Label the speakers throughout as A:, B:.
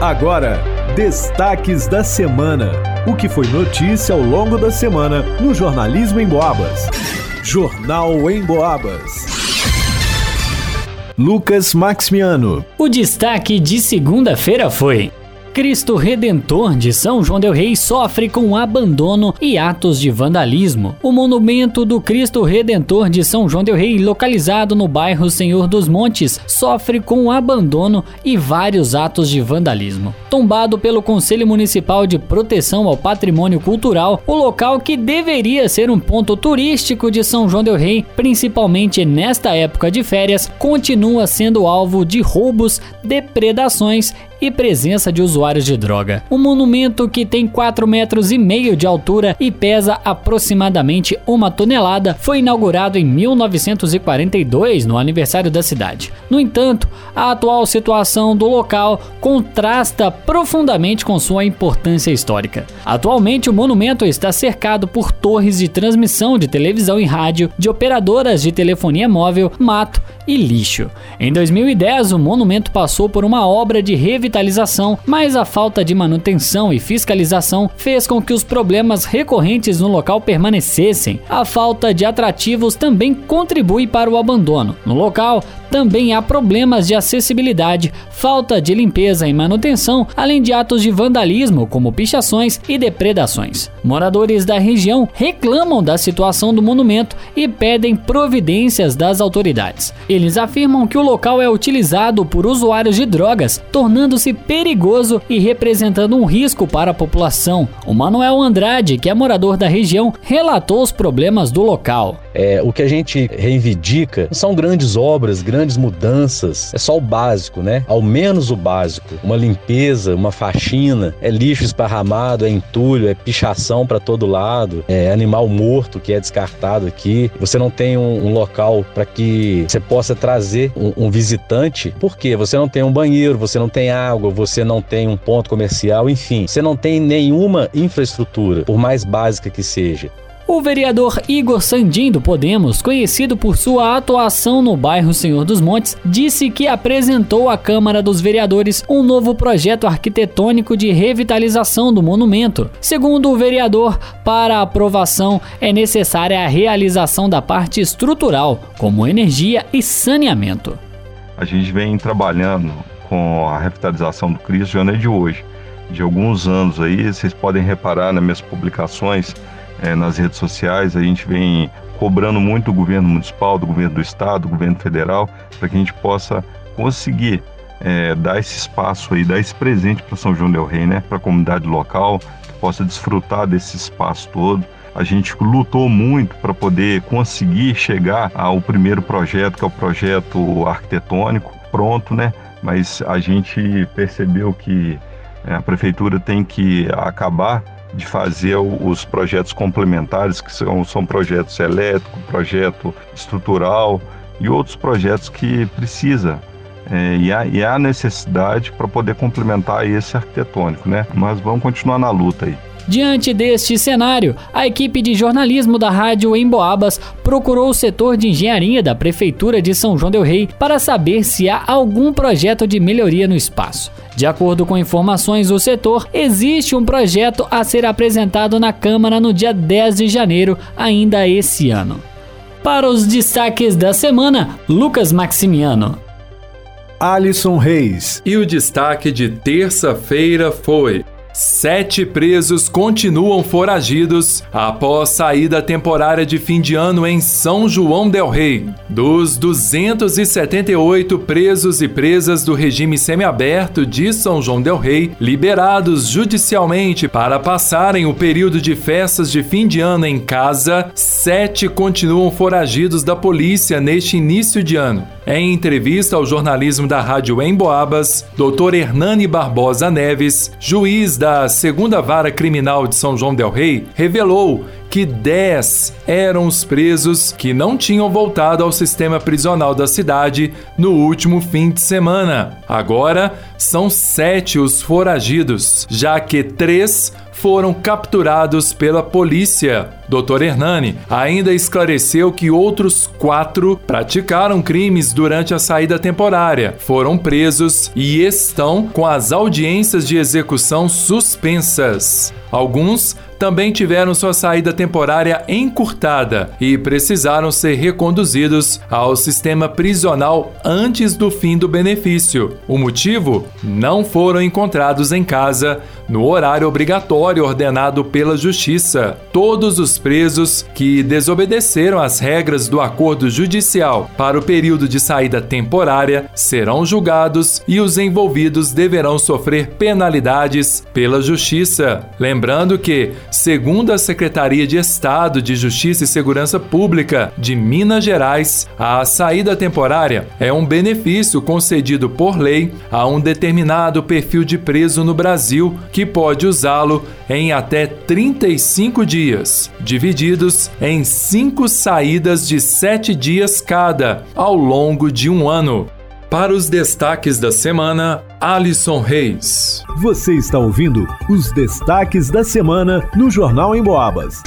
A: Agora, destaques da semana. O que foi notícia ao longo da semana no Jornalismo em Boabas. Jornal em Boabas. Lucas Maximiano.
B: O destaque de segunda-feira foi: Cristo Redentor de São João del Rei sofre com abandono e atos de vandalismo. O monumento do Cristo Redentor de São João del Rei, localizado no bairro Senhor dos Montes, sofre com abandono e vários atos de vandalismo. Tombado pelo Conselho Municipal de Proteção ao Patrimônio Cultural, o local que deveria ser um ponto turístico de São João del Rei, principalmente nesta época de férias, continua sendo alvo de roubos, depredações e presença de usuários de droga. O monumento, que tem 4 metros e meio de altura e pesa aproximadamente uma tonelada, foi inaugurado em 1942, no aniversário da cidade. No entanto, a atual situação do local contrasta profundamente com sua importância histórica. Atualmente, o monumento está cercado por torres de transmissão de televisão e rádio, de operadoras de telefonia móvel, mato e lixo. Em 2010, o monumento passou por uma obra de revitalização, mas a falta de manutenção e fiscalização fez com que os problemas recorrentes no local permanecessem. A falta de atrativos também contribui para o abandono. No local, também há problemas de acessibilidade, falta de limpeza e manutenção, além de atos de vandalismo, como pichações e depredações. Moradores da região reclamam da situação do monumento e pedem providências das autoridades. Eles afirmam que o local é utilizado por usuários de drogas, tornando-se perigoso e representando um risco para a população. O Manuel Andrade, que é morador da região, relatou os problemas do local.
C: É, o que a gente reivindica são grandes obras, grandes mudanças. É só o básico, né? Ao menos o básico. Uma limpeza, uma faxina, é lixo esparramado, é entulho, é pichação para todo lado, é animal morto que é descartado aqui. Você não tem um, um local para que você possa trazer um, um visitante, porque você não tem um banheiro, você não tem água, você não tem um ponto comercial, enfim, você não tem nenhuma infraestrutura, por mais básica que seja.
B: O vereador Igor Sandim do Podemos, conhecido por sua atuação no bairro Senhor dos Montes, disse que apresentou à Câmara dos Vereadores um novo projeto arquitetônico de revitalização do monumento. Segundo o vereador, para aprovação é necessária a realização da parte estrutural, como energia e saneamento.
D: A gente vem trabalhando com a revitalização do Cristo já não é de hoje, de alguns anos aí, vocês podem reparar nas minhas publicações é, nas redes sociais, a gente vem cobrando muito do governo municipal, do governo do estado, do governo federal, para que a gente possa conseguir é, dar esse espaço aí, dar esse presente para São João del Rei, né, para a comunidade local, que possa desfrutar desse espaço todo. A gente lutou muito para poder conseguir chegar ao primeiro projeto, que é o projeto arquitetônico, pronto, né? Mas a gente percebeu que é, a prefeitura tem que acabar de fazer os projetos complementares, que são, são projetos elétrico, projeto estrutural e outros projetos que precisa é, e, há, e há necessidade para poder complementar esse arquitetônico, né? Mas vamos continuar na luta aí.
B: Diante deste cenário, a equipe de jornalismo da rádio em Boabas procurou o setor de engenharia da Prefeitura de São João Del Rei para saber se há algum projeto de melhoria no espaço. De acordo com informações do setor, existe um projeto a ser apresentado na Câmara no dia 10 de janeiro, ainda esse ano. Para os destaques da semana, Lucas Maximiano.
A: Alisson Reis.
E: E o destaque de terça-feira foi. Sete presos continuam foragidos após saída temporária de fim de ano em São João del Rei. Dos 278 presos e presas do regime semiaberto de São João del Rei, liberados judicialmente para passarem o período de festas de fim de ano em casa, sete continuam foragidos da polícia neste início de ano. Em entrevista ao jornalismo da Rádio Emboabas, Dr. Hernani Barbosa Neves, juiz da Segunda Vara Criminal de São João del Rei, revelou que 10 eram os presos que não tinham voltado ao sistema prisional da cidade no último fim de semana. Agora são sete os foragidos, já que três foram capturados pela polícia. Dr. Hernani ainda esclareceu que outros quatro praticaram crimes durante a saída temporária, foram presos e estão com as audiências de execução suspensas. Alguns também tiveram sua saída temporária encurtada e precisaram ser reconduzidos ao sistema prisional antes do fim do benefício. O motivo? Não foram encontrados em casa no horário obrigatório ordenado pela Justiça. Todos os presos que desobedeceram às regras do acordo judicial para o período de saída temporária serão julgados e os envolvidos deverão sofrer penalidades pela Justiça. Lembrando que Segundo a Secretaria de Estado de Justiça e Segurança Pública de Minas Gerais, a saída temporária é um benefício concedido por lei a um determinado perfil de preso no Brasil que pode usá-lo em até 35 dias, divididos em cinco saídas de sete dias cada, ao longo de um ano. Para os destaques da semana, Alisson Reis.
A: Você está ouvindo os destaques da semana no Jornal em Boabas.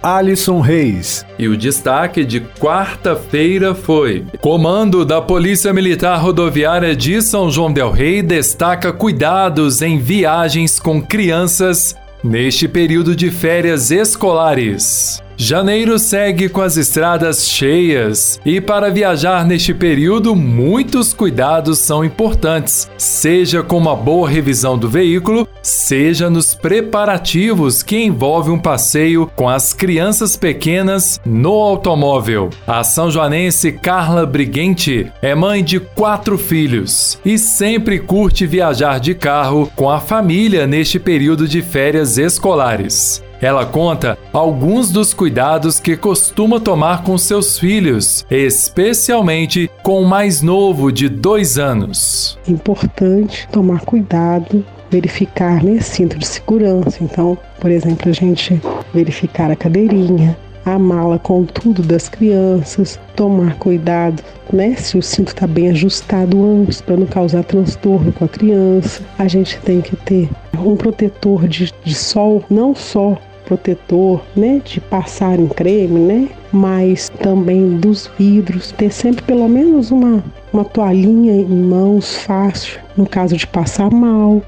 A: Alisson Reis.
E: E o destaque de quarta-feira foi: Comando da Polícia Militar Rodoviária de São João Del Rei destaca cuidados em viagens com crianças neste período de férias escolares. Janeiro segue com as estradas cheias e para viajar neste período muitos cuidados são importantes, seja com uma boa revisão do veículo, seja nos preparativos que envolve um passeio com as crianças pequenas no automóvel. A são joanense Carla Briguente é mãe de quatro filhos e sempre curte viajar de carro com a família neste período de férias escolares. Ela conta alguns dos cuidados que costuma tomar com seus filhos, especialmente com o mais novo de dois anos.
F: É importante tomar cuidado verificar né, cinto de segurança. Então, por exemplo, a gente verificar a cadeirinha, a mala com tudo das crianças, tomar cuidado, né, se o cinto está bem ajustado antes para não causar transtorno com a criança. A gente tem que ter um protetor de, de sol, não só protetor, né, de passar em creme, né, mas também dos vidros, ter sempre pelo menos uma uma toalhinha em mãos fácil, no caso de passar mal,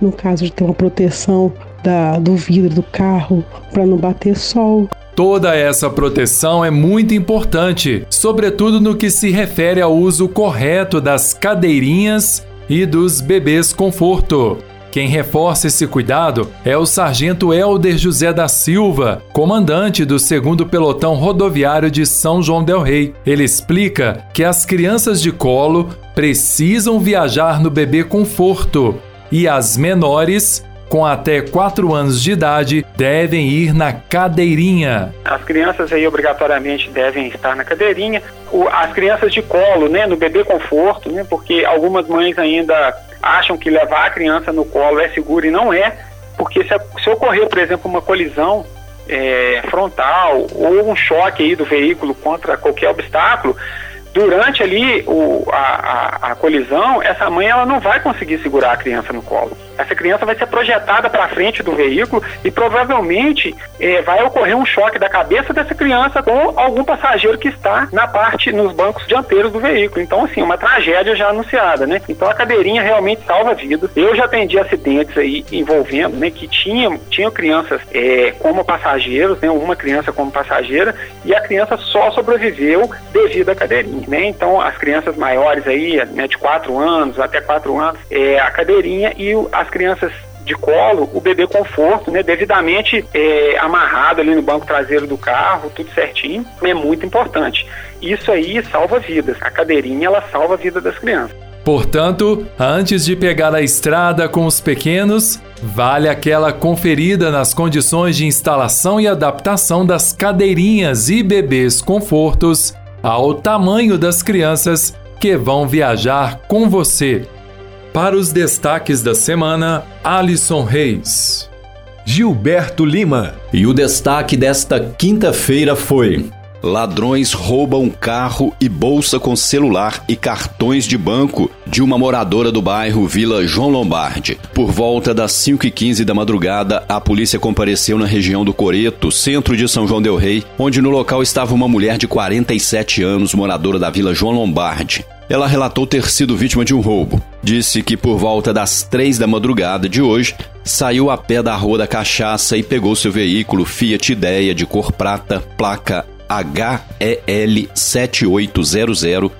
F: no caso de ter uma proteção da, do vidro do carro para não bater sol.
E: Toda essa proteção é muito importante, sobretudo no que se refere ao uso correto das cadeirinhas e dos bebês conforto. Quem reforça esse cuidado é o sargento Helder José da Silva, comandante do 2 Pelotão Rodoviário de São João del Rei. Ele explica que as crianças de colo precisam viajar no bebê conforto e as menores com até 4 anos de idade devem ir na cadeirinha.
G: As crianças aí obrigatoriamente devem estar na cadeirinha. As crianças de colo, né, no bebê conforto, né, porque algumas mães ainda acham que levar a criança no colo é seguro e não é, porque se, se ocorrer, por exemplo, uma colisão é, frontal ou um choque aí do veículo contra qualquer obstáculo, durante ali o, a, a, a, colisão, essa mãe ela não vai conseguir segurar a criança no colo. Essa criança vai ser projetada para frente do veículo e provavelmente é, vai ocorrer um choque da cabeça dessa criança com algum passageiro que está na parte, nos bancos dianteiros do veículo. Então, assim, uma tragédia já anunciada, né? Então, a cadeirinha realmente salva vidas. Eu já atendi acidentes aí envolvendo, né, que tinham, tinham crianças é, como passageiros, né, uma criança como passageira, e a criança só sobreviveu devido à cadeirinha né? Então, as crianças maiores aí, né, de 4 anos até 4 anos, é, a cadeirinha e as crianças de colo, o bebê conforto, né, devidamente é, amarrado ali no banco traseiro do carro, tudo certinho, é muito importante. Isso aí salva vidas. A cadeirinha, ela salva a vida das crianças.
E: Portanto, antes de pegar a estrada com os pequenos, vale aquela conferida nas condições de instalação e adaptação das cadeirinhas e bebês confortos ao tamanho das crianças que vão viajar com você. Para os destaques da semana, Alisson Reis.
A: Gilberto Lima.
H: E o destaque desta quinta-feira foi: Ladrões roubam carro e bolsa com celular e cartões de banco de uma moradora do bairro Vila João Lombardi. Por volta das 5h15 da madrugada, a polícia compareceu na região do Coreto, centro de São João Del Rei, onde no local estava uma mulher de 47 anos, moradora da Vila João Lombardi. Ela relatou ter sido vítima de um roubo. Disse que por volta das três da madrugada de hoje, saiu a pé da Rua da Cachaça e pegou seu veículo Fiat Ideia de cor prata, placa HEL 7800,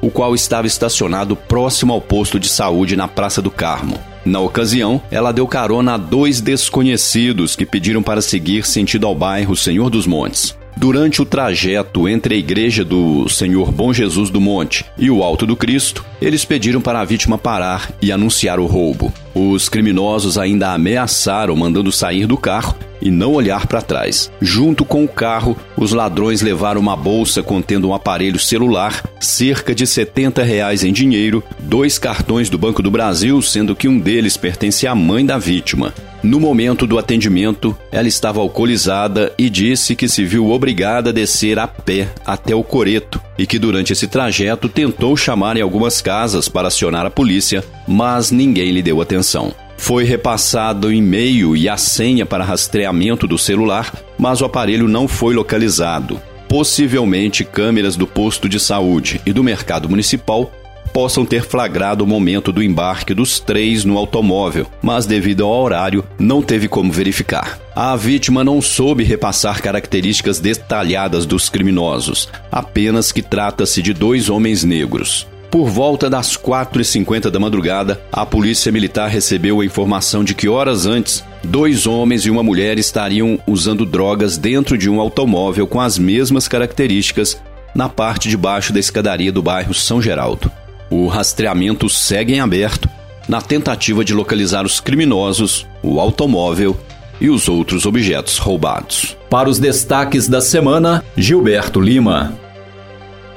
H: o qual estava estacionado próximo ao posto de saúde na Praça do Carmo. Na ocasião, ela deu carona a dois desconhecidos que pediram para seguir sentido ao bairro Senhor dos Montes. Durante o trajeto entre a igreja do Senhor Bom Jesus do Monte e o Alto do Cristo, eles pediram para a vítima parar e anunciar o roubo. Os criminosos ainda ameaçaram mandando sair do carro e não olhar para trás. Junto com o carro, os ladrões levaram uma bolsa contendo um aparelho celular, cerca de 70 reais em dinheiro, dois cartões do Banco do Brasil, sendo que um deles pertence à mãe da vítima. No momento do atendimento, ela estava alcoolizada e disse que se viu obrigada a descer a pé até o Coreto e que durante esse trajeto tentou chamar em algumas casas para acionar a polícia, mas ninguém lhe deu atenção. Foi repassado o e-mail e a senha para rastreamento do celular, mas o aparelho não foi localizado. Possivelmente, câmeras do posto de saúde e do mercado municipal possam ter flagrado o momento do embarque dos três no automóvel, mas devido ao horário, não teve como verificar. A vítima não soube repassar características detalhadas dos criminosos, apenas que trata-se de dois homens negros. Por volta das 4h50 da madrugada, a polícia militar recebeu a informação de que horas antes, dois homens e uma mulher estariam usando drogas dentro de um automóvel com as mesmas características na parte de baixo da escadaria do bairro São Geraldo. O rastreamento segue em aberto na tentativa de localizar os criminosos, o automóvel e os outros objetos roubados. Para os destaques da semana, Gilberto Lima.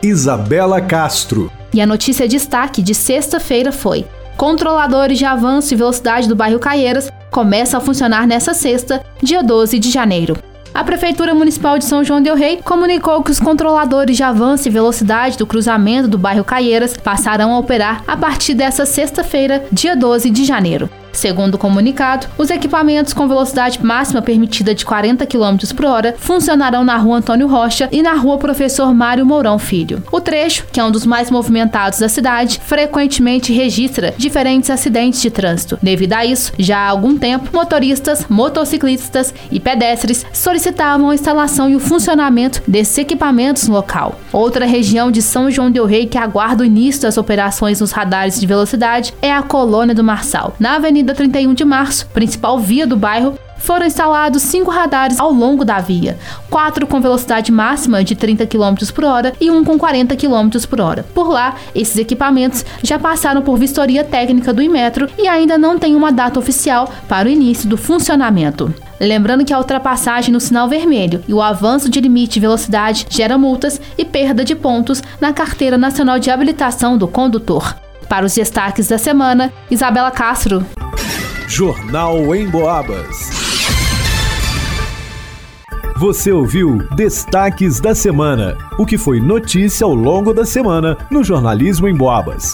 A: Isabela Castro.
I: E a notícia destaque de sexta-feira foi: controladores de avanço e velocidade do bairro Caieiras começam a funcionar nesta sexta, dia 12 de janeiro. A Prefeitura Municipal de São João del Rei comunicou que os controladores de avanço e velocidade do cruzamento do bairro Caieiras passarão a operar a partir desta sexta-feira, dia 12 de janeiro. Segundo o comunicado, os equipamentos com velocidade máxima permitida de 40 km por hora funcionarão na rua Antônio Rocha e na rua Professor Mário Mourão Filho. O trecho, que é um dos mais movimentados da cidade, frequentemente registra diferentes acidentes de trânsito. Devido a isso, já há algum tempo, motoristas, motociclistas e pedestres solicitavam a instalação e o funcionamento desses equipamentos no local. Outra região de São João del Rei que aguarda o início das operações nos radares de velocidade é a Colônia do Marçal. Na Avenida Avenida 31 de Março, principal via do bairro, foram instalados cinco radares ao longo da via, quatro com velocidade máxima de 30 km por hora e um com 40 km por hora. Por lá, esses equipamentos já passaram por vistoria técnica do Imetro e ainda não tem uma data oficial para o início do funcionamento. Lembrando que a ultrapassagem no sinal vermelho e o avanço de limite de velocidade gera multas e perda de pontos na Carteira Nacional de Habilitação do Condutor. Para os destaques da semana, Isabela Castro.
A: Jornal em Boabas. Você ouviu Destaques da Semana, o que foi notícia ao longo da semana no Jornalismo em Boabas.